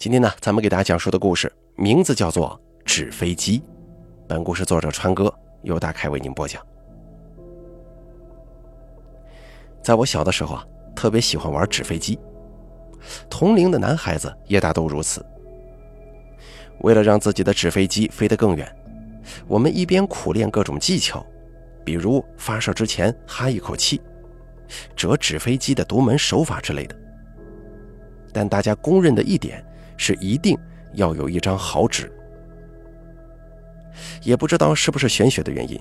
今天呢，咱们给大家讲述的故事名字叫做《纸飞机》。本故事作者川哥由大凯为您播讲。在我小的时候啊，特别喜欢玩纸飞机，同龄的男孩子也大都如此。为了让自己的纸飞机飞得更远，我们一边苦练各种技巧，比如发射之前哈一口气、折纸飞机的独门手法之类的。但大家公认的一点。是一定要有一张好纸，也不知道是不是玄学的原因，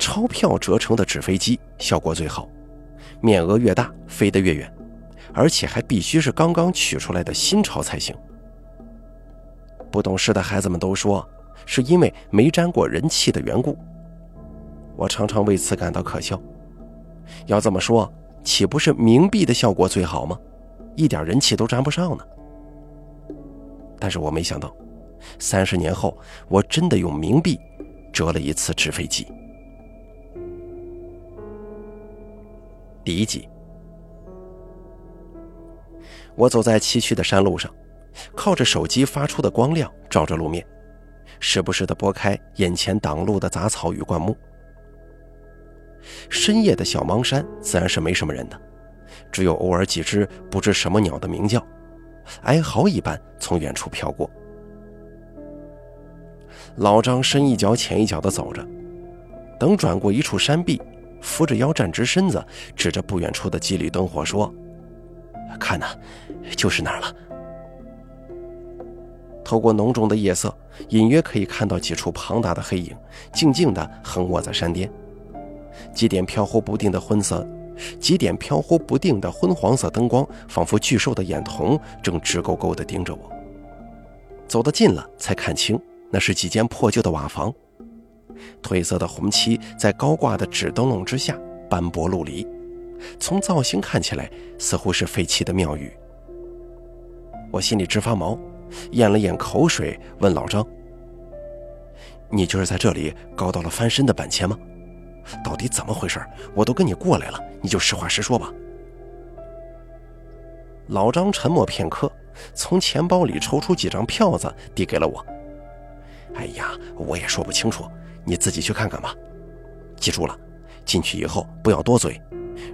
钞票折成的纸飞机效果最好，面额越大飞得越远，而且还必须是刚刚取出来的新钞才行。不懂事的孩子们都说，是因为没沾过人气的缘故。我常常为此感到可笑。要这么说，岂不是冥币的效果最好吗？一点人气都沾不上呢。但是我没想到，三十年后，我真的用冥币折了一次纸飞机。第一集，我走在崎岖的山路上，靠着手机发出的光亮照着路面，时不时的拨开眼前挡路的杂草与灌木。深夜的小芒山自然是没什么人的，只有偶尔几只不知什么鸟的鸣叫。哀嚎一般从远处飘过，老张深一脚浅一脚地走着，等转过一处山壁，扶着腰站直身子，指着不远处的几缕灯火说：“看呐，就是那儿了。”透过浓重的夜色，隐约可以看到几处庞大的黑影，静静地横卧在山巅，几点飘忽不定的昏色。几点飘忽不定的昏黄色灯光，仿佛巨兽的眼瞳，正直勾勾地盯着我。走得近了，才看清，那是几间破旧的瓦房，褪色的红漆在高挂的纸灯笼之下斑驳陆离，从造型看起来，似乎是废弃的庙宇。我心里直发毛，咽了咽口水，问老张：“你就是在这里搞到了翻身的本钱吗？”到底怎么回事？我都跟你过来了，你就实话实说吧。老张沉默片刻，从钱包里抽出几张票子，递给了我。哎呀，我也说不清楚，你自己去看看吧。记住了，进去以后不要多嘴，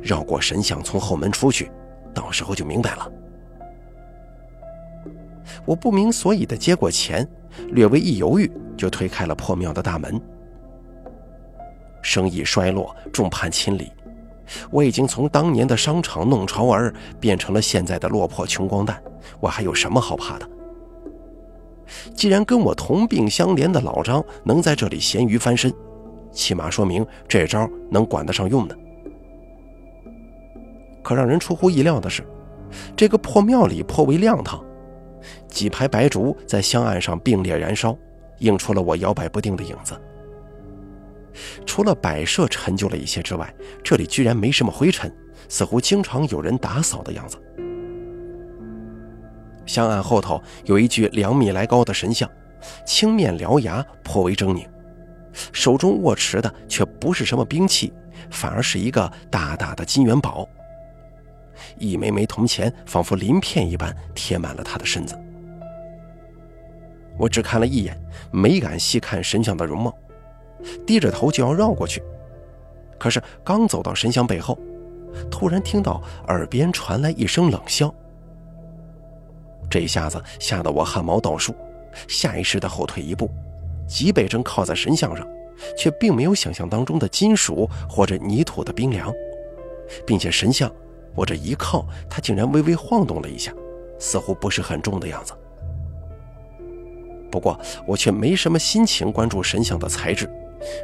绕过神像，从后门出去，到时候就明白了。我不明所以的接过钱，略微一犹豫，就推开了破庙的大门。生意衰落，众叛亲离，我已经从当年的商场弄潮儿变成了现在的落魄穷光蛋，我还有什么好怕的？既然跟我同病相怜的老张能在这里咸鱼翻身，起码说明这招能管得上用的。可让人出乎意料的是，这个破庙里颇为亮堂，几排白烛在香案上并列燃烧，映出了我摇摆不定的影子。除了摆设陈旧了一些之外，这里居然没什么灰尘，似乎经常有人打扫的样子。香案后头有一具两米来高的神像，青面獠牙，颇为狰狞，手中握持的却不是什么兵器，反而是一个大大的金元宝。一枚枚铜钱仿佛鳞片一般贴满了他的身子。我只看了一眼，没敢细看神像的容貌。低着头就要绕过去，可是刚走到神像背后，突然听到耳边传来一声冷笑。这一下子吓得我汗毛倒竖，下意识的后退一步，脊背正靠在神像上，却并没有想象当中的金属或者泥土的冰凉，并且神像我这一靠，它竟然微微晃动了一下，似乎不是很重的样子。不过我却没什么心情关注神像的材质。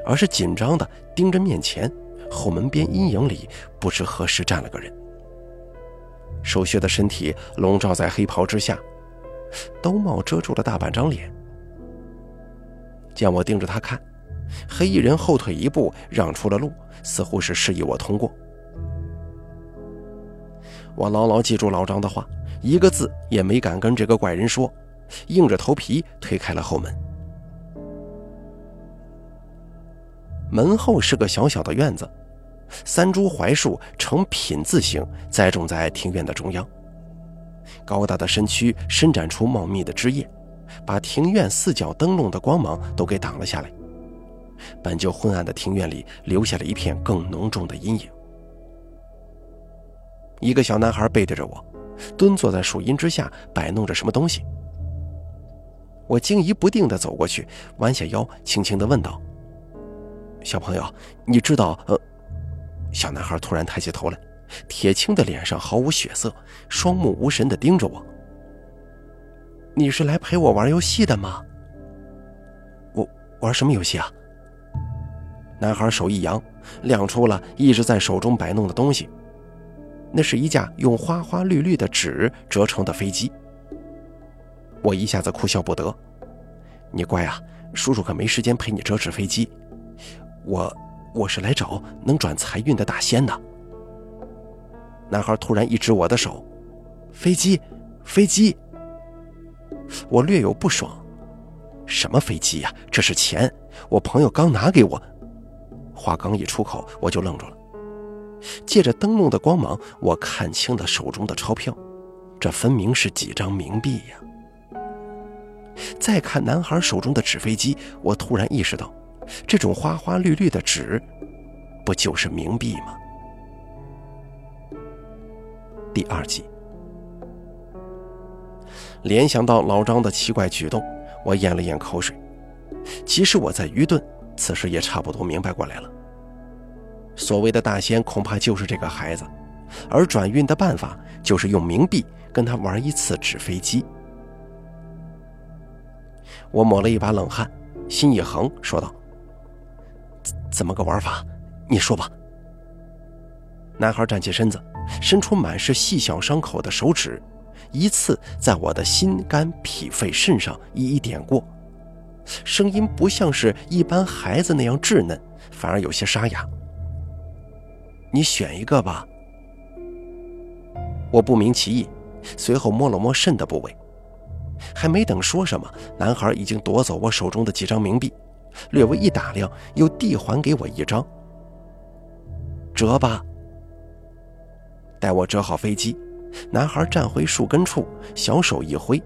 而是紧张地盯着面前后门边阴影里，不知何时站了个人。瘦削的身体笼罩在黑袍之下，兜帽遮住了大半张脸。见我盯着他看，黑衣人后退一步，让出了路，似乎是示意我通过。我牢牢记住老张的话，一个字也没敢跟这个怪人说，硬着头皮推开了后门。门后是个小小的院子，三株槐树呈品字形栽种在庭院的中央。高大的身躯伸展出茂密的枝叶，把庭院四角灯笼的光芒都给挡了下来。本就昏暗的庭院里，留下了一片更浓重的阴影。一个小男孩背对着我，蹲坐在树荫之下，摆弄着什么东西。我惊疑不定地走过去，弯下腰，轻轻地问道：“小朋友，你知道……”呃，小男孩突然抬起头来，铁青的脸上毫无血色，双目无神地盯着我。“你是来陪我玩游戏的吗？”“我玩什么游戏啊？”男孩手一扬，亮出了一直在手中摆弄的东西。那是一架用花花绿绿的纸折成的飞机。我一下子哭笑不得。你乖啊，叔叔可没时间陪你折纸飞机。我，我是来找能转财运的大仙的。男孩突然一指我的手，飞机，飞机。我略有不爽。什么飞机呀？这是钱，我朋友刚拿给我。话刚一出口，我就愣住了。借着灯笼的光芒，我看清了手中的钞票，这分明是几张冥币呀！再看男孩手中的纸飞机，我突然意识到，这种花花绿绿的纸，不就是冥币吗？第二集，联想到老张的奇怪举动，我咽了咽口水。即使我在愚钝。此时也差不多明白过来了。所谓的大仙恐怕就是这个孩子，而转运的办法就是用冥币跟他玩一次纸飞机。我抹了一把冷汗，心一横，说道：“怎么个玩法？你说吧。”男孩站起身子，伸出满是细小伤口的手指，一次在我的心肝脾肺肾上一一点过。声音不像是一般孩子那样稚嫩，反而有些沙哑。你选一个吧。我不明其意，随后摸了摸肾的部位，还没等说什么，男孩已经夺走我手中的几张冥币，略微一打量，又递还给我一张。折吧。待我折好飞机，男孩站回树根处，小手一挥。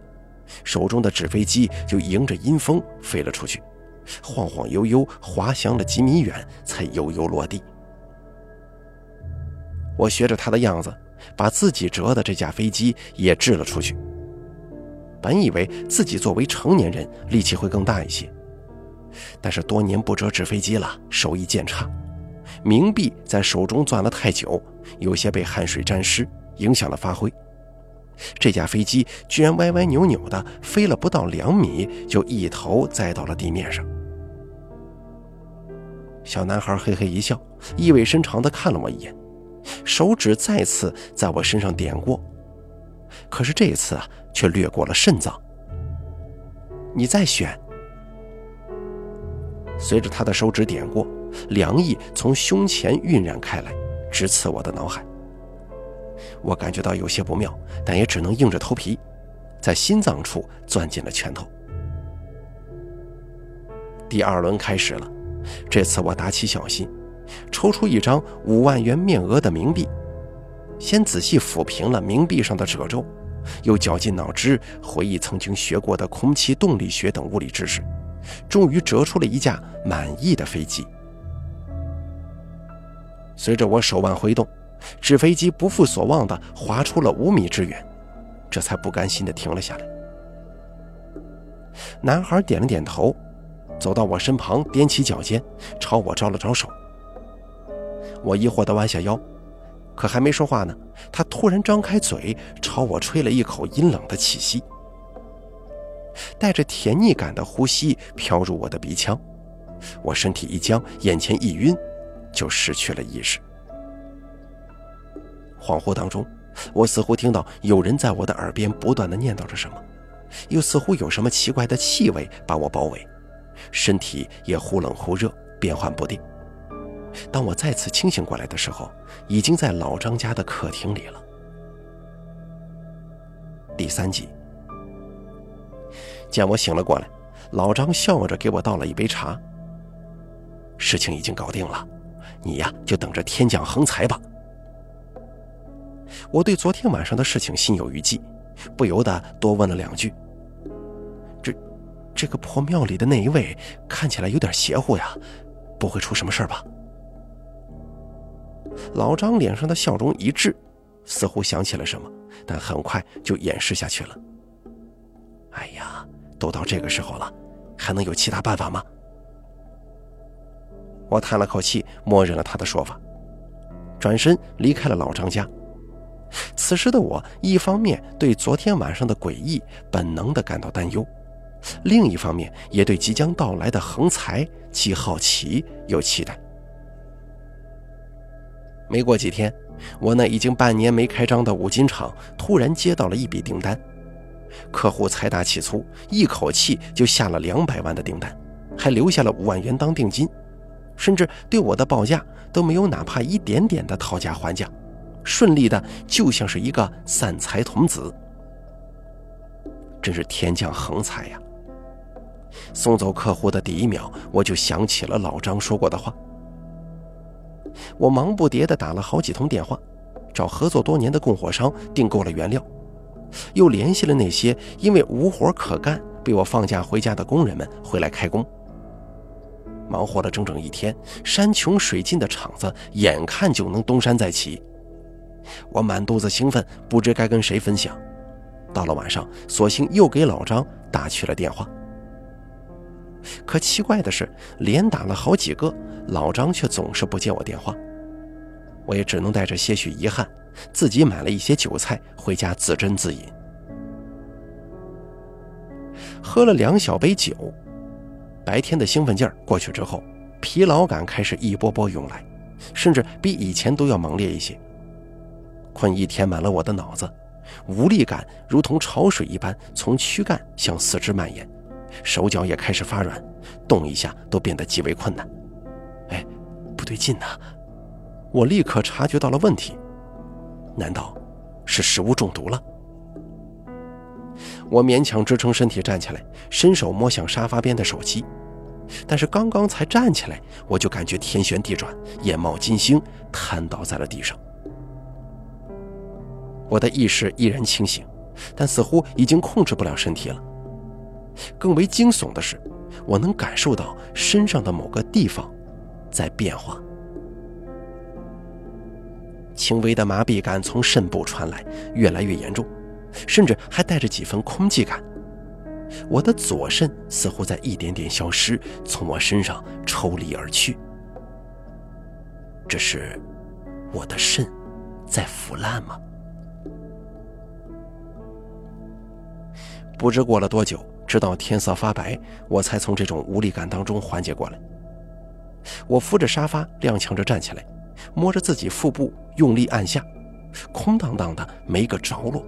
手中的纸飞机就迎着阴风飞了出去，晃晃悠悠滑翔了几米远，才悠悠落地。我学着他的样子，把自己折的这架飞机也掷了出去。本以为自己作为成年人力气会更大一些，但是多年不折纸飞机了，手艺渐差，冥币在手中攥了太久，有些被汗水沾湿，影响了发挥。这架飞机居然歪歪扭扭的飞了不到两米，就一头栽到了地面上。小男孩嘿嘿一笑，意味深长的看了我一眼，手指再次在我身上点过，可是这一次啊，却掠过了肾脏。你再选。随着他的手指点过，凉意从胸前晕染开来，直刺我的脑海。我感觉到有些不妙，但也只能硬着头皮，在心脏处攥紧了拳头。第二轮开始了，这次我打起小心，抽出一张五万元面额的冥币，先仔细抚平了冥币上的褶皱，又绞尽脑汁回忆曾经学过的空气动力学等物理知识，终于折出了一架满意的飞机。随着我手腕挥动。纸飞机不负所望地滑出了五米之远，这才不甘心地停了下来。男孩点了点头，走到我身旁，踮起脚尖，朝我招了招手。我疑惑地弯下腰，可还没说话呢，他突然张开嘴，朝我吹了一口阴冷的气息，带着甜腻感的呼吸飘入我的鼻腔，我身体一僵，眼前一晕，就失去了意识。恍惚当中，我似乎听到有人在我的耳边不断的念叨着什么，又似乎有什么奇怪的气味把我包围，身体也忽冷忽热，变幻不定。当我再次清醒过来的时候，已经在老张家的客厅里了。第三集，见我醒了过来，老张笑着给我倒了一杯茶。事情已经搞定了，你呀就等着天降横财吧。我对昨天晚上的事情心有余悸，不由得多问了两句：“这这个破庙里的那一位看起来有点邪乎呀，不会出什么事吧？”老张脸上的笑容一滞，似乎想起了什么，但很快就掩饰下去了。哎呀，都到这个时候了，还能有其他办法吗？我叹了口气，默认了他的说法，转身离开了老张家。此时的我，一方面对昨天晚上的诡异本能的感到担忧，另一方面也对即将到来的横财既好奇又期待。没过几天，我那已经半年没开张的五金厂突然接到了一笔订单，客户财大气粗，一口气就下了两百万的订单，还留下了五万元当定金。甚至对我的报价都没有哪怕一点点的讨价还价，顺利的就像是一个散财童子，真是天降横财呀！送走客户的第一秒，我就想起了老张说过的话。我忙不迭的打了好几通电话，找合作多年的供货商订购了原料，又联系了那些因为无活可干被我放假回家的工人们回来开工。忙活了整整一天，山穷水尽的厂子眼看就能东山再起，我满肚子兴奋，不知该跟谁分享。到了晚上，索性又给老张打去了电话。可奇怪的是，连打了好几个，老张却总是不接我电话。我也只能带着些许遗憾，自己买了一些酒菜回家自斟自饮。喝了两小杯酒。白天的兴奋劲儿过去之后，疲劳感开始一波波涌来，甚至比以前都要猛烈一些。困意填满了我的脑子，无力感如同潮水一般从躯干向四肢蔓延，手脚也开始发软，动一下都变得极为困难。哎，不对劲呐！我立刻察觉到了问题，难道是食物中毒了？我勉强支撑身体站起来，伸手摸向沙发边的手机，但是刚刚才站起来，我就感觉天旋地转，眼冒金星，瘫倒在了地上。我的意识依然清醒，但似乎已经控制不了身体了。更为惊悚的是，我能感受到身上的某个地方在变化，轻微的麻痹感从肾部传来，越来越严重。甚至还带着几分空寂感，我的左肾似乎在一点点消失，从我身上抽离而去。这是我的肾在腐烂吗？不知过了多久，直到天色发白，我才从这种无力感当中缓解过来。我扶着沙发，踉跄着站起来，摸着自己腹部，用力按下，空荡荡的，没个着落。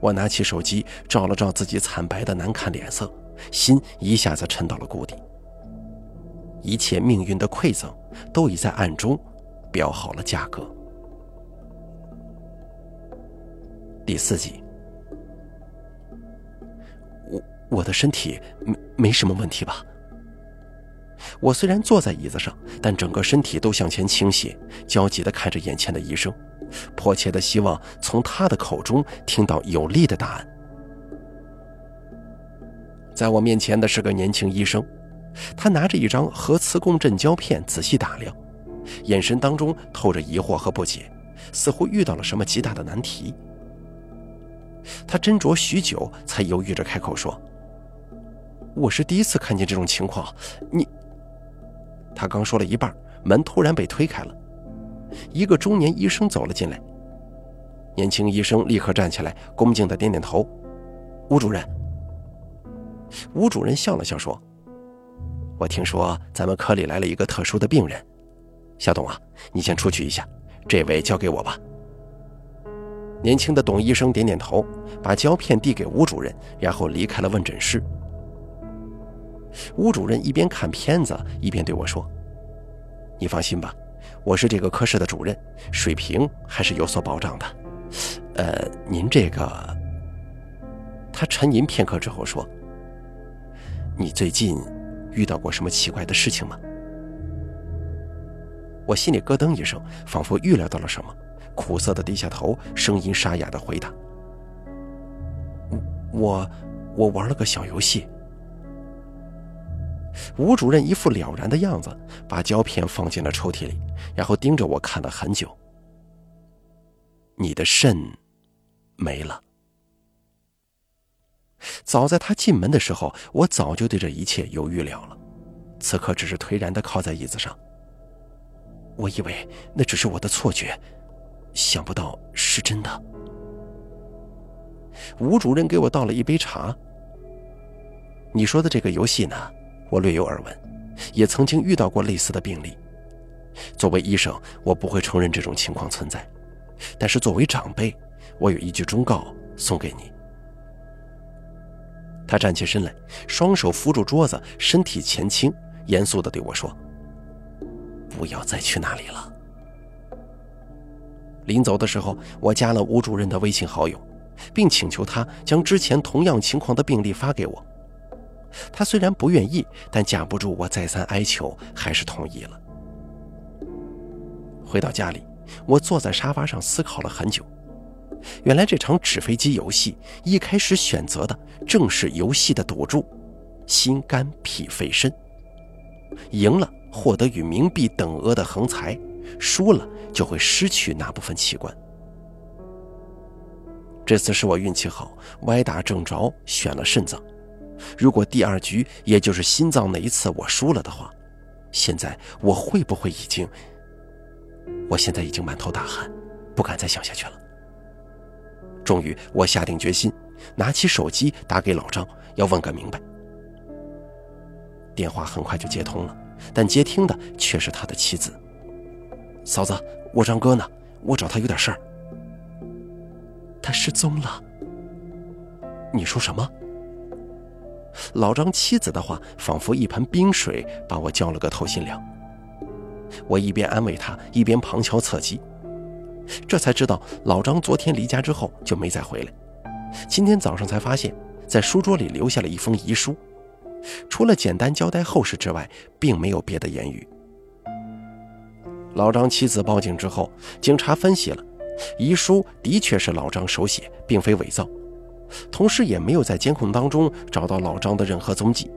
我拿起手机照了照自己惨白的难看脸色，心一下子沉到了谷底。一切命运的馈赠都已在暗中标好了价格。第四集，我我的身体没没什么问题吧？我虽然坐在椅子上，但整个身体都向前倾斜，焦急地看着眼前的医生。迫切的希望从他的口中听到有力的答案。在我面前的是个年轻医生，他拿着一张核磁共振胶片仔细打量，眼神当中透着疑惑和不解，似乎遇到了什么极大的难题。他斟酌许久，才犹豫着开口说：“我是第一次看见这种情况，你……”他刚说了一半，门突然被推开了。一个中年医生走了进来，年轻医生立刻站起来，恭敬地点点头：“吴主任。”吴主任笑了笑说：“我听说咱们科里来了一个特殊的病人，小董啊，你先出去一下，这位交给我吧。”年轻的董医生点点头，把胶片递给吴主任，然后离开了问诊室。吴主任一边看片子，一边对我说：“你放心吧。”我是这个科室的主任，水平还是有所保障的。呃，您这个……他沉吟片刻之后说：“你最近遇到过什么奇怪的事情吗？”我心里咯噔一声，仿佛预料到了什么，苦涩的低下头，声音沙哑的回答：“我，我玩了个小游戏。吴主任一副了然的样子，把胶片放进了抽屉里，然后盯着我看了很久。你的肾没了。早在他进门的时候，我早就对这一切有预料了，此刻只是颓然的靠在椅子上。我以为那只是我的错觉，想不到是真的。吴主任给我倒了一杯茶。你说的这个游戏呢？我略有耳闻，也曾经遇到过类似的病例。作为医生，我不会承认这种情况存在，但是作为长辈，我有一句忠告送给你。他站起身来，双手扶住桌子，身体前倾，严肃地对我说：“不要再去那里了。”临走的时候，我加了吴主任的微信好友，并请求他将之前同样情况的病例发给我。他虽然不愿意，但架不住我再三哀求，还是同意了。回到家里，我坐在沙发上思考了很久。原来这场纸飞机游戏一开始选择的正是游戏的赌注：心肝脾肺肾。赢了获得与冥币等额的横财，输了就会失去那部分器官。这次是我运气好，歪打正着选了肾脏。如果第二局，也就是心脏那一次我输了的话，现在我会不会已经……我现在已经满头大汗，不敢再想下去了。终于，我下定决心，拿起手机打给老张，要问个明白。电话很快就接通了，但接听的却是他的妻子。嫂子，我张哥呢？我找他有点事儿。他失踪了。你说什么？老张妻子的话仿佛一盆冰水，把我浇了个透心凉。我一边安慰他，一边旁敲侧击。这才知道，老张昨天离家之后就没再回来。今天早上才发现，在书桌里留下了一封遗书，除了简单交代后事之外，并没有别的言语。老张妻子报警之后，警察分析了，遗书的确是老张手写，并非伪造，同时也没有在监控当中找到老张的任何踪迹。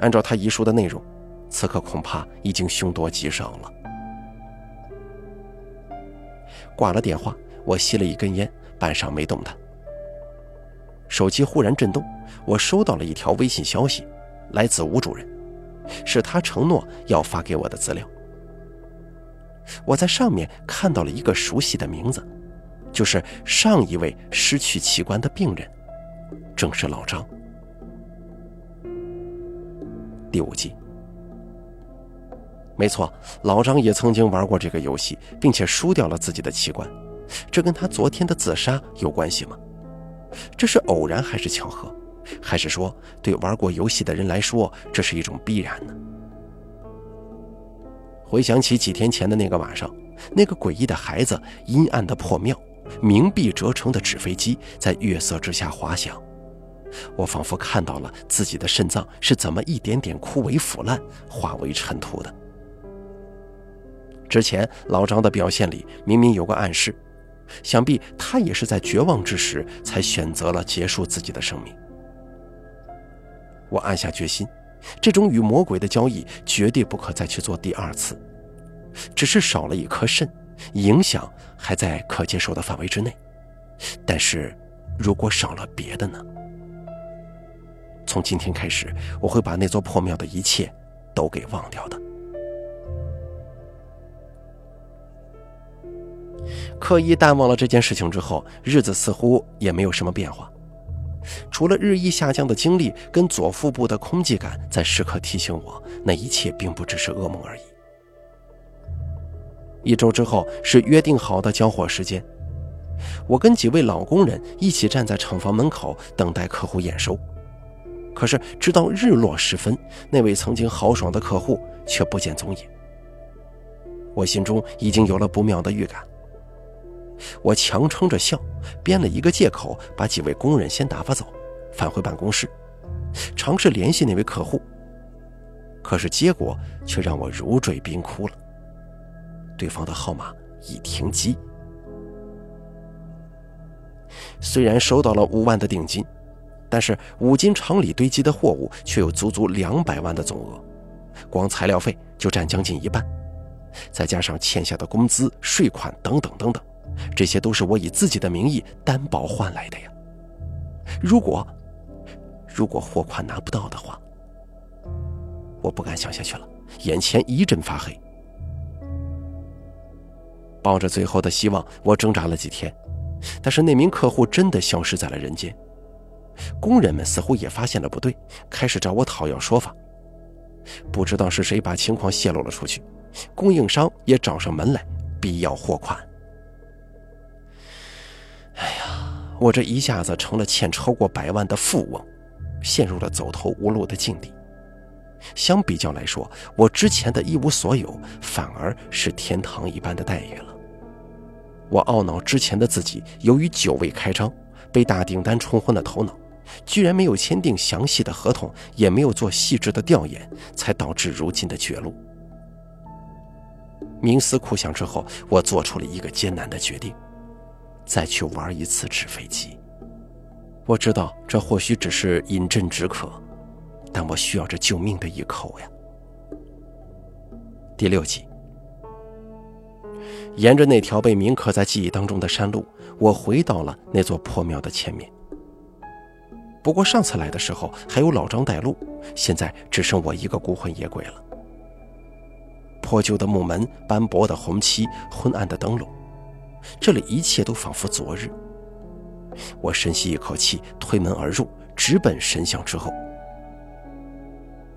按照他遗书的内容，此刻恐怕已经凶多吉少了。挂了电话，我吸了一根烟，半晌没动弹。手机忽然震动，我收到了一条微信消息，来自吴主任，是他承诺要发给我的资料。我在上面看到了一个熟悉的名字，就是上一位失去器官的病人，正是老张。第五集。没错，老张也曾经玩过这个游戏，并且输掉了自己的器官，这跟他昨天的自杀有关系吗？这是偶然还是巧合？还是说对玩过游戏的人来说这是一种必然呢？回想起几天前的那个晚上，那个诡异的孩子、阴暗的破庙、冥币折成的纸飞机在月色之下滑翔，我仿佛看到了自己的肾脏是怎么一点点枯萎腐烂、化为尘土的。之前老张的表现里明明有个暗示，想必他也是在绝望之时才选择了结束自己的生命。我暗下决心，这种与魔鬼的交易绝对不可再去做第二次。只是少了一颗肾，影响还在可接受的范围之内。但是，如果少了别的呢？从今天开始，我会把那座破庙的一切都给忘掉的。刻意淡忘了这件事情之后，日子似乎也没有什么变化，除了日益下降的精力跟左腹部的空寂感在时刻提醒我，那一切并不只是噩梦而已。一周之后是约定好的交货时间，我跟几位老工人一起站在厂房门口等待客户验收。可是直到日落时分，那位曾经豪爽的客户却不见踪影。我心中已经有了不妙的预感。我强撑着笑，编了一个借口，把几位工人先打发走，返回办公室，尝试联系那位客户。可是结果却让我如坠冰窟了。对方的号码已停机。虽然收到了五万的定金，但是五金厂里堆积的货物却有足足两百万的总额，光材料费就占将近一半，再加上欠下的工资、税款等等等等，这些都是我以自己的名义担保换来的呀。如果如果货款拿不到的话，我不敢想下去了，眼前一阵发黑。抱着最后的希望，我挣扎了几天，但是那名客户真的消失在了人间。工人们似乎也发现了不对，开始找我讨要说法。不知道是谁把情况泄露了出去，供应商也找上门来逼要货款。哎呀，我这一下子成了欠超过百万的富翁，陷入了走投无路的境地。相比较来说，我之前的一无所有反而是天堂一般的待遇了。我懊恼之前的自己，由于久未开张，被大订单冲昏了头脑。居然没有签订详细的合同，也没有做细致的调研，才导致如今的绝路。冥思苦想之后，我做出了一个艰难的决定：再去玩一次纸飞机。我知道这或许只是饮鸩止渴，但我需要这救命的一口呀。第六集，沿着那条被铭刻在记忆当中的山路，我回到了那座破庙的前面。不过上次来的时候还有老张带路，现在只剩我一个孤魂野鬼了。破旧的木门，斑驳的红漆，昏暗的灯笼，这里一切都仿佛昨日。我深吸一口气，推门而入，直奔神像之后。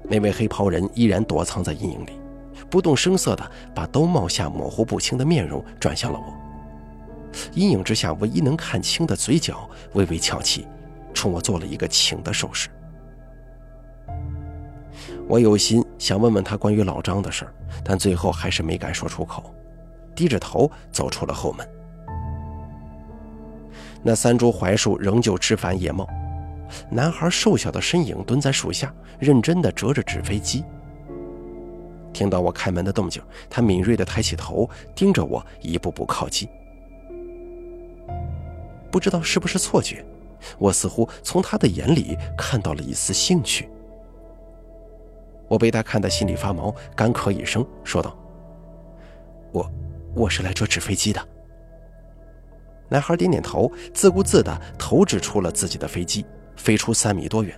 那位黑袍人依然躲藏在阴影里，不动声色地把兜帽下模糊不清的面容转向了我。阴影之下唯一能看清的嘴角微微翘起。冲我做了一个请的手势。我有心想问问他关于老张的事儿但最后还是没敢说出口，低着头走出了后门。那三株槐树仍旧枝繁叶茂，男孩瘦小的身影蹲在树下，认真地折着纸飞机。听到我开门的动静，他敏锐地抬起头，盯着我一步步靠近。不知道是不是错觉。我似乎从他的眼里看到了一丝兴趣，我被他看得心里发毛，干咳一声，说道：“我，我是来折纸飞机的。”男孩点点头，自顾自地投掷出了自己的飞机，飞出三米多远，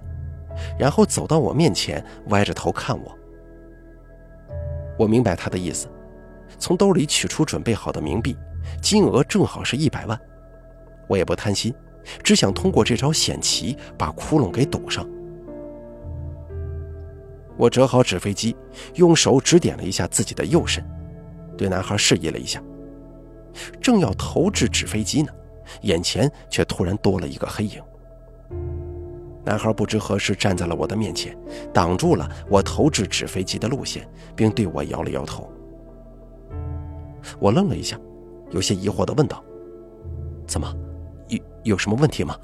然后走到我面前，歪着头看我。我明白他的意思，从兜里取出准备好的冥币，金额正好是一百万。我也不贪心。只想通过这招险棋把窟窿给堵上。我折好纸飞机，用手指点了一下自己的右身，对男孩示意了一下，正要投掷纸飞机呢，眼前却突然多了一个黑影。男孩不知何时站在了我的面前，挡住了我投掷纸飞机的路线，并对我摇了摇头。我愣了一下，有些疑惑地问道：“怎么？”有什么问题吗？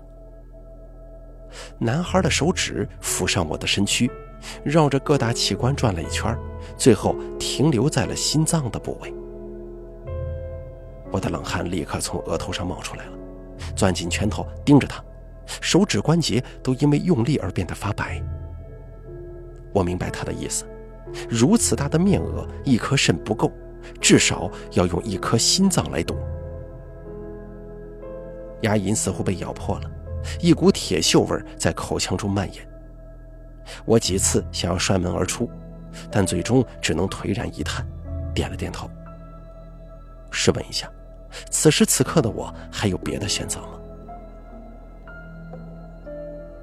男孩的手指抚上我的身躯，绕着各大器官转了一圈，最后停留在了心脏的部位。我的冷汗立刻从额头上冒出来了，攥紧拳头盯着他，手指关节都因为用力而变得发白。我明白他的意思，如此大的面额，一颗肾不够，至少要用一颗心脏来堵。牙龈似乎被咬破了，一股铁锈味在口腔中蔓延。我几次想要摔门而出，但最终只能颓然一叹，点了点头。试问一下，此时此刻的我还有别的选择吗？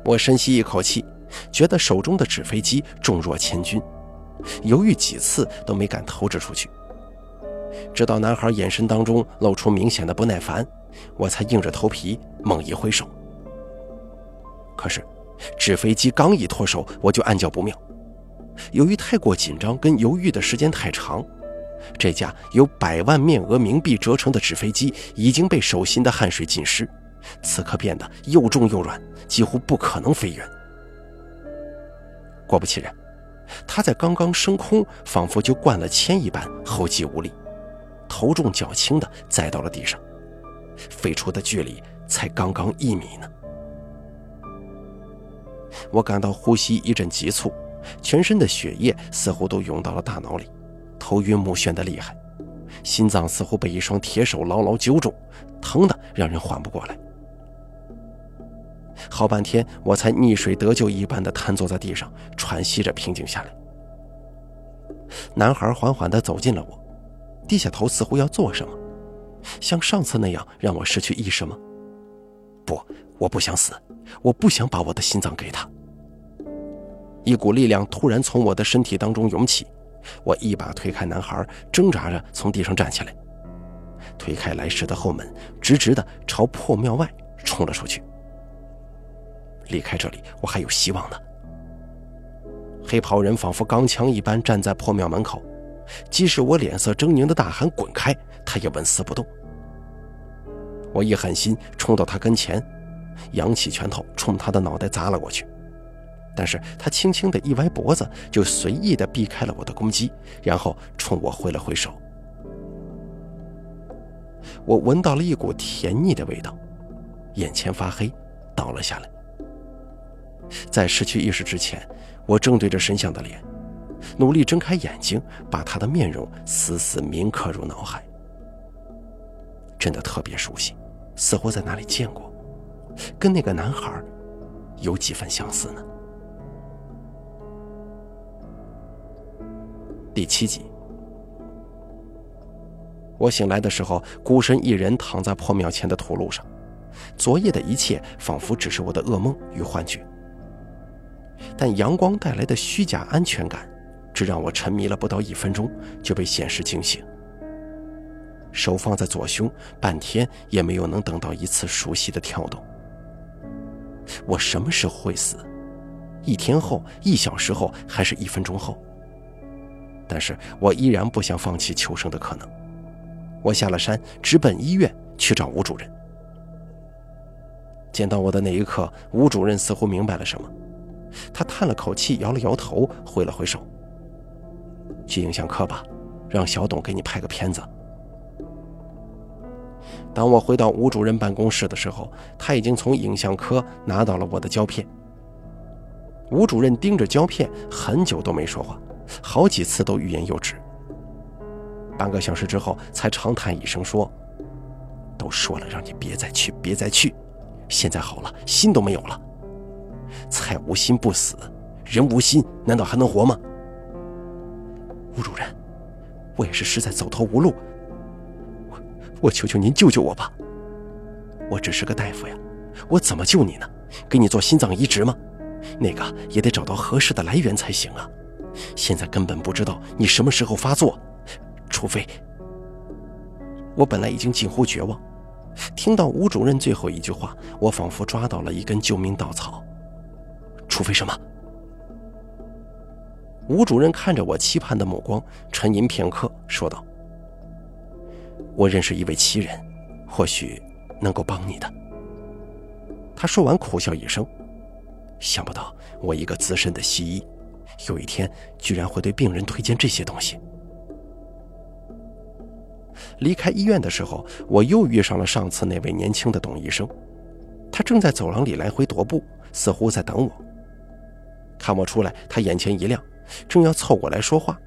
我深吸一口气，觉得手中的纸飞机重若千钧，犹豫几次都没敢投掷出去。直到男孩眼神当中露出明显的不耐烦。我才硬着头皮猛一挥手，可是纸飞机刚一脱手，我就暗叫不妙。由于太过紧张跟犹豫的时间太长，这架由百万面额冥币折成的纸飞机已经被手心的汗水浸湿，此刻变得又重又软，几乎不可能飞远。果不其然，它在刚刚升空，仿佛就灌了铅一般，后继无力，头重脚轻的栽到了地上。飞出的距离才刚刚一米呢。我感到呼吸一阵急促，全身的血液似乎都涌到了大脑里，头晕目眩的厉害，心脏似乎被一双铁手牢牢揪住，疼的让人缓不过来。好半天，我才溺水得救一般的瘫坐在地上，喘息着平静下来。男孩缓缓地走近了我，低下头，似乎要做什么，像上次那样让我失去意识吗？不，我不想死，我不想把我的心脏给他。一股力量突然从我的身体当中涌起，我一把推开男孩，挣扎着从地上站起来，推开来时的后门，直直地朝破庙外冲了出去。离开这里，我还有希望呢。黑袍人仿佛钢枪一般站在破庙门口，即使我脸色狰狞的大喊“滚开”，他也纹丝不动。我一狠心冲到他跟前，扬起拳头冲他的脑袋砸了过去，但是他轻轻的一歪脖子，就随意的避开了我的攻击，然后冲我挥了挥手。我闻到了一股甜腻的味道，眼前发黑，倒了下来。在失去意识之前，我正对着神像的脸，努力睁开眼睛，把他的面容死死铭刻入脑海。真的特别熟悉，似乎在哪里见过，跟那个男孩有几分相似呢？第七集，我醒来的时候，孤身一人躺在破庙前的土路上，昨夜的一切仿佛只是我的噩梦与幻觉。但阳光带来的虚假安全感，只让我沉迷了不到一分钟，就被现实惊醒。手放在左胸，半天也没有能等到一次熟悉的跳动。我什么时候会死？一天后、一小时后，还是一分钟后？但是我依然不想放弃求生的可能。我下了山，直奔医院去找吴主任。见到我的那一刻，吴主任似乎明白了什么。他叹了口气，摇了摇头，挥了挥手：“去影像科吧，让小董给你拍个片子。”当我回到吴主任办公室的时候，他已经从影像科拿到了我的胶片。吴主任盯着胶片很久都没说话，好几次都欲言又止。半个小时之后，才长叹一声说：“都说了让你别再去，别再去，现在好了，心都没有了。”菜无心不死，人无心难道还能活吗？吴主任，我也是实在走投无路，我我求求您救救我吧！我只是个大夫呀，我怎么救你呢？给你做心脏移植吗？那个也得找到合适的来源才行啊！现在根本不知道你什么时候发作，除非……我本来已经近乎绝望，听到吴主任最后一句话，我仿佛抓到了一根救命稻草。除非什么？吴主任看着我期盼的目光，沉吟片刻，说道：“我认识一位奇人，或许能够帮你的。”他说完，苦笑一声：“想不到我一个资深的西医，有一天居然会对病人推荐这些东西。”离开医院的时候，我又遇上了上次那位年轻的董医生，他正在走廊里来回踱步，似乎在等我。看我出来，他眼前一亮，正要凑过来说话，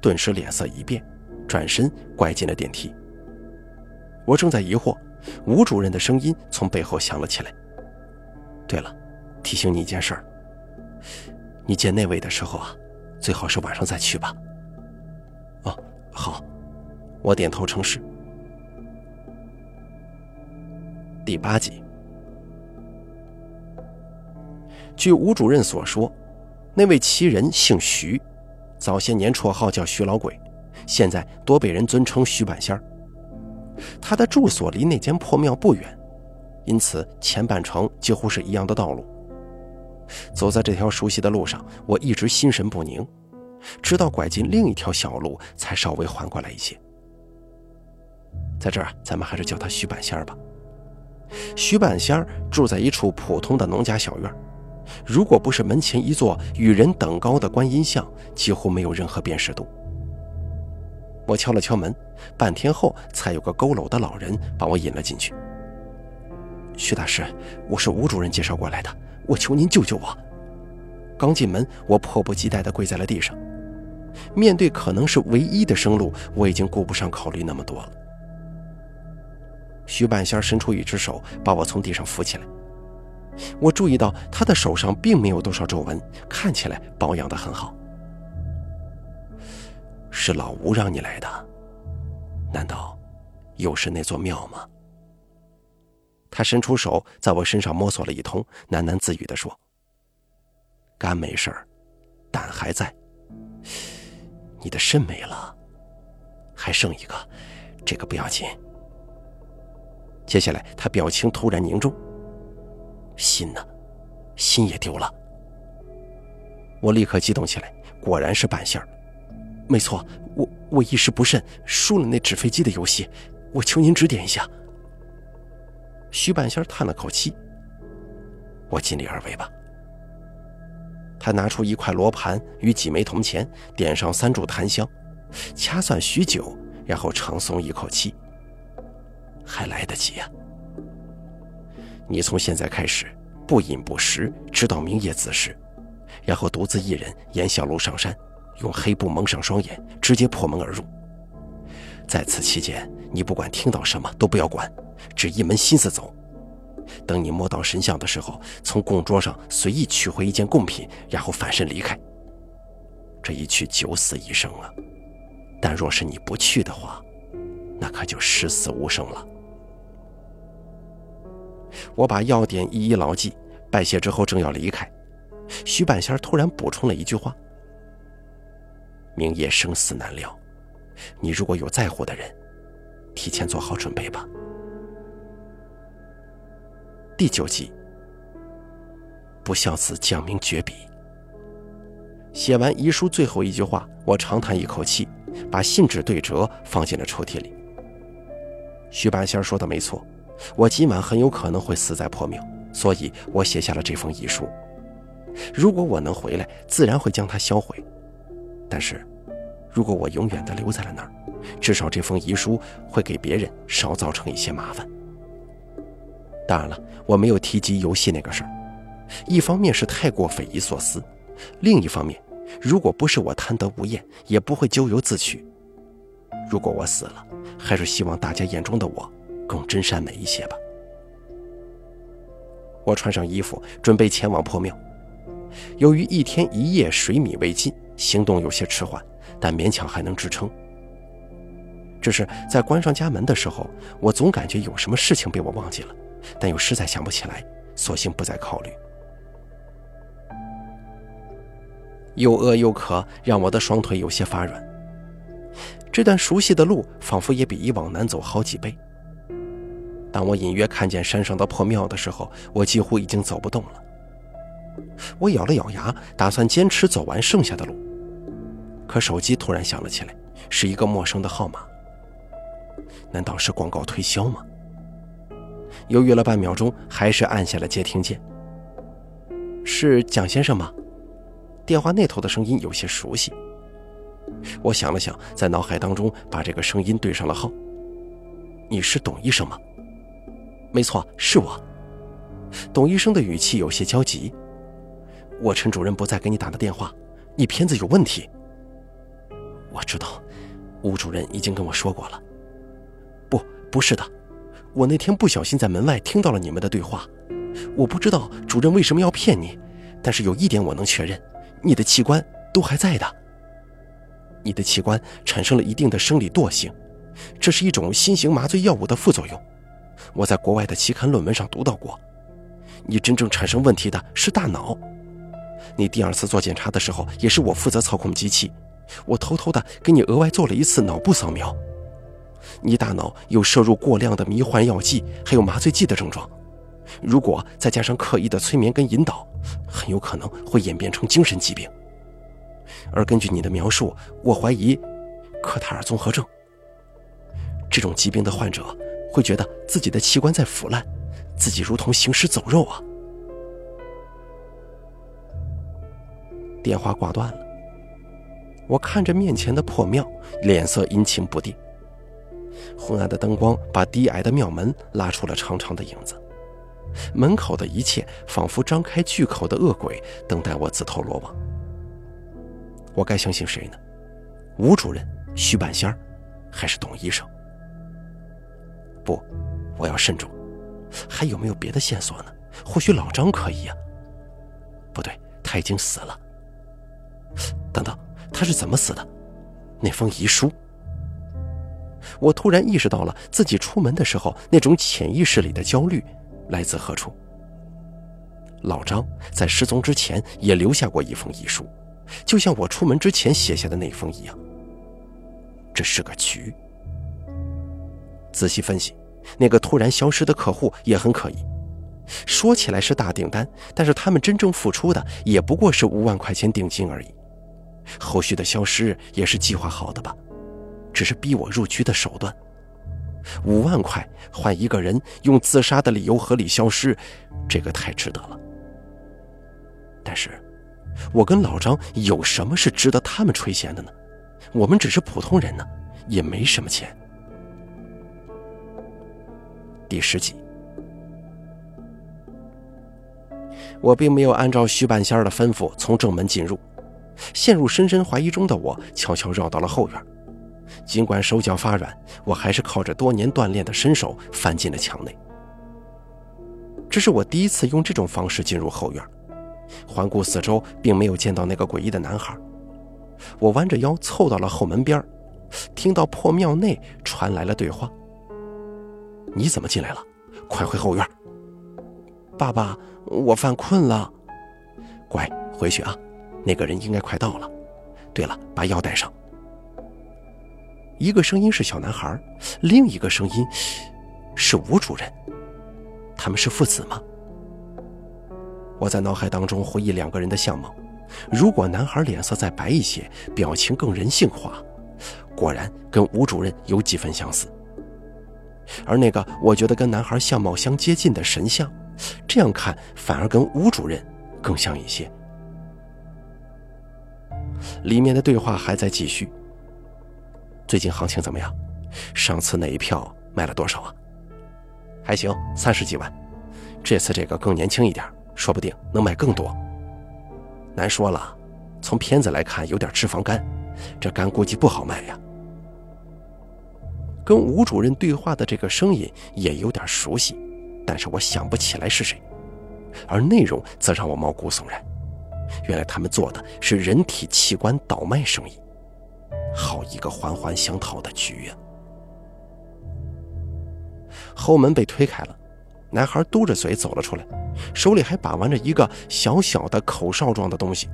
顿时脸色一变，转身拐进了电梯。我正在疑惑，吴主任的声音从背后响了起来。对了，提醒你一件事儿，你见那位的时候啊，最好是晚上再去吧。哦，好，我点头称是。第八集，据吴主任所说。那位奇人姓徐，早些年绰号叫徐老鬼，现在多被人尊称徐半仙儿。他的住所离那间破庙不远，因此前半程几乎是一样的道路。走在这条熟悉的路上，我一直心神不宁，直到拐进另一条小路，才稍微缓过来一些。在这儿，咱们还是叫他徐半仙儿吧。徐半仙儿住在一处普通的农家小院。如果不是门前一座与人等高的观音像，几乎没有任何辨识度。我敲了敲门，半天后才有个佝偻的老人把我引了进去。“徐大师，我是吴主任介绍过来的，我求您救救我。”刚进门，我迫不及待地跪在了地上。面对可能是唯一的生路，我已经顾不上考虑那么多了。徐半仙伸出一只手，把我从地上扶起来。我注意到他的手上并没有多少皱纹，看起来保养得很好。是老吴让你来的？难道又是那座庙吗？他伸出手在我身上摸索了一通，喃喃自语地说：“肝没事儿，胆还在。你的肾没了，还剩一个，这个不要紧。”接下来，他表情突然凝重。心呢？心也丢了。我立刻激动起来，果然是半仙儿。没错，我我一时不慎输了那纸飞机的游戏，我求您指点一下。徐半仙叹了口气：“我尽力而为吧。”他拿出一块罗盘与几枚铜钱，点上三炷檀香，掐算许久，然后长松一口气：“还来得及呀。”你从现在开始不饮不食，直到明夜子时，然后独自一人沿小路上山，用黑布蒙上双眼，直接破门而入。在此期间，你不管听到什么都不要管，只一门心思走。等你摸到神像的时候，从供桌上随意取回一件贡品，然后反身离开。这一去九死一生啊！但若是你不去的话，那可就十死无生了。我把要点一一牢记，拜谢之后正要离开，徐半仙突然补充了一句话：“明夜生死难料，你如果有在乎的人，提前做好准备吧。”第九集，不孝子将名绝笔。写完遗书最后一句话，我长叹一口气，把信纸对折放进了抽屉里。徐半仙说的没错。我今晚很有可能会死在破庙，所以我写下了这封遗书。如果我能回来，自然会将它销毁；但是，如果我永远的留在了那儿，至少这封遗书会给别人少造成一些麻烦。当然了，我没有提及游戏那个事儿，一方面是太过匪夷所思，另一方面，如果不是我贪得无厌，也不会咎由自取。如果我死了，还是希望大家眼中的我。更真善美一些吧。我穿上衣服，准备前往破庙。由于一天一夜水米未进，行动有些迟缓，但勉强还能支撑。只是在关上家门的时候，我总感觉有什么事情被我忘记了，但又实在想不起来，索性不再考虑。又饿又渴，让我的双腿有些发软。这段熟悉的路，仿佛也比以往难走好几倍。当我隐约看见山上的破庙的时候，我几乎已经走不动了。我咬了咬牙，打算坚持走完剩下的路。可手机突然响了起来，是一个陌生的号码。难道是广告推销吗？犹豫了半秒钟，还是按下了接听键。是蒋先生吗？电话那头的声音有些熟悉。我想了想，在脑海当中把这个声音对上了号。你是董医生吗？没错，是我。董医生的语气有些焦急。我趁主任不在给你打的电话，你片子有问题。我知道，吴主任已经跟我说过了。不，不是的，我那天不小心在门外听到了你们的对话。我不知道主任为什么要骗你，但是有一点我能确认，你的器官都还在的。你的器官产生了一定的生理惰性，这是一种新型麻醉药物的副作用。我在国外的期刊论文上读到过，你真正产生问题的是大脑。你第二次做检查的时候，也是我负责操控机器，我偷偷的给你额外做了一次脑部扫描。你大脑有摄入过量的迷幻药剂，还有麻醉剂的症状，如果再加上刻意的催眠跟引导，很有可能会演变成精神疾病。而根据你的描述，我怀疑科塔尔综合症。这种疾病的患者。会觉得自己的器官在腐烂，自己如同行尸走肉啊！电话挂断了，我看着面前的破庙，脸色阴晴不定。昏暗的灯光把低矮的庙门拉出了长长的影子。门口的一切仿佛张开巨口的恶鬼，等待我自投罗网。我该相信谁呢？吴主任、徐半仙儿，还是董医生？不，我要慎重。还有没有别的线索呢？或许老张可以呀。不对，他已经死了。等等，他是怎么死的？那封遗书。我突然意识到了自己出门的时候那种潜意识里的焦虑来自何处。老张在失踪之前也留下过一封遗书。就像我出门之前写下的那封一样，这是个局。仔细分析，那个突然消失的客户也很可疑。说起来是大订单，但是他们真正付出的也不过是五万块钱定金而已。后续的消失也是计划好的吧？只是逼我入局的手段。五万块换一个人用自杀的理由合理消失，这个太值得了。但是。我跟老张有什么是值得他们垂涎的呢？我们只是普通人呢，也没什么钱。第十集，我并没有按照徐半仙儿的吩咐从正门进入，陷入深深怀疑中的我悄悄绕到了后院。尽管手脚发软，我还是靠着多年锻炼的身手翻进了墙内。这是我第一次用这种方式进入后院。环顾四周，并没有见到那个诡异的男孩。我弯着腰凑到了后门边听到破庙内传来了对话：“你怎么进来了？快回后院。”“爸爸，我犯困了。”“乖，回去啊。那个人应该快到了。对了，把药带上。”一个声音是小男孩，另一个声音是吴主任。他们是父子吗？我在脑海当中回忆两个人的相貌，如果男孩脸色再白一些，表情更人性化，果然跟吴主任有几分相似。而那个我觉得跟男孩相貌相接近的神像，这样看反而跟吴主任更像一些。里面的对话还在继续。最近行情怎么样？上次那一票卖了多少啊？还行，三十几万。这次这个更年轻一点。说不定能卖更多，难说了。从片子来看，有点脂肪肝，这肝估计不好卖呀。跟吴主任对话的这个声音也有点熟悉，但是我想不起来是谁，而内容则让我毛骨悚然。原来他们做的是人体器官倒卖生意，好一个环环相套的局呀！后门被推开了。男孩嘟着嘴走了出来，手里还把玩着一个小小的口哨状的东西，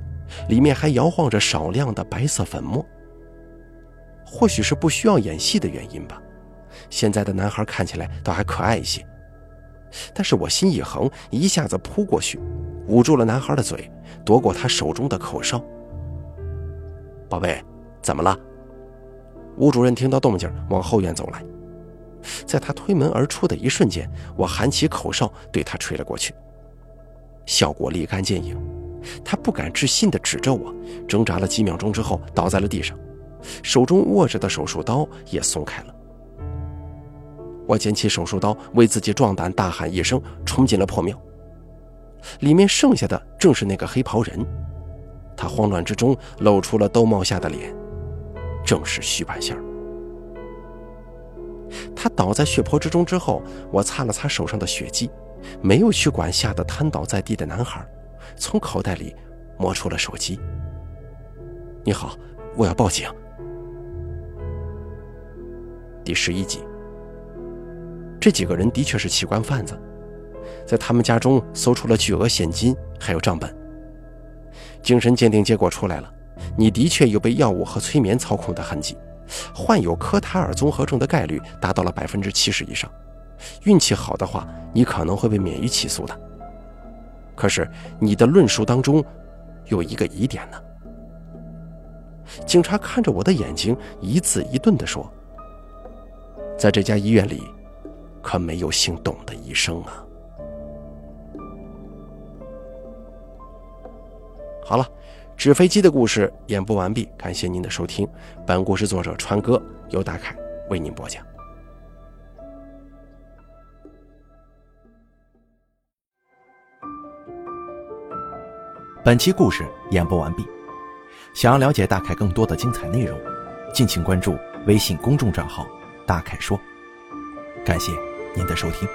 里面还摇晃着少量的白色粉末。或许是不需要演戏的原因吧，现在的男孩看起来倒还可爱一些。但是我心一横，一下子扑过去，捂住了男孩的嘴，夺过他手中的口哨。宝贝，怎么了？吴主任听到动静，往后院走来。在他推门而出的一瞬间，我喊起口哨对他吹了过去，效果立竿见影。他不敢置信地指着我，挣扎了几秒钟之后倒在了地上，手中握着的手术刀也松开了。我捡起手术刀，为自己壮胆，大喊一声，冲进了破庙。里面剩下的正是那个黑袍人，他慌乱之中露出了兜帽下的脸，正是徐半仙儿。他倒在血泊之中之后，我擦了擦手上的血迹，没有去管吓得瘫倒在地的男孩，从口袋里摸出了手机。你好，我要报警。第十一集，这几个人的确是器官贩子，在他们家中搜出了巨额现金，还有账本。精神鉴定结果出来了，你的确有被药物和催眠操控的痕迹。患有科塔尔综合症的概率达到了百分之七十以上，运气好的话，你可能会被免于起诉的。可是你的论述当中有一个疑点呢。警察看着我的眼睛，一字一顿地说：“在这家医院里可没有姓董的医生啊。好了纸飞机的故事演播完毕感谢您的收听。本故事作者川哥由大凯为您播讲。本期故事演播完毕。想要了解大凯更多的精彩内容敬请关注微信公众账号大凯说”。感谢您的收听。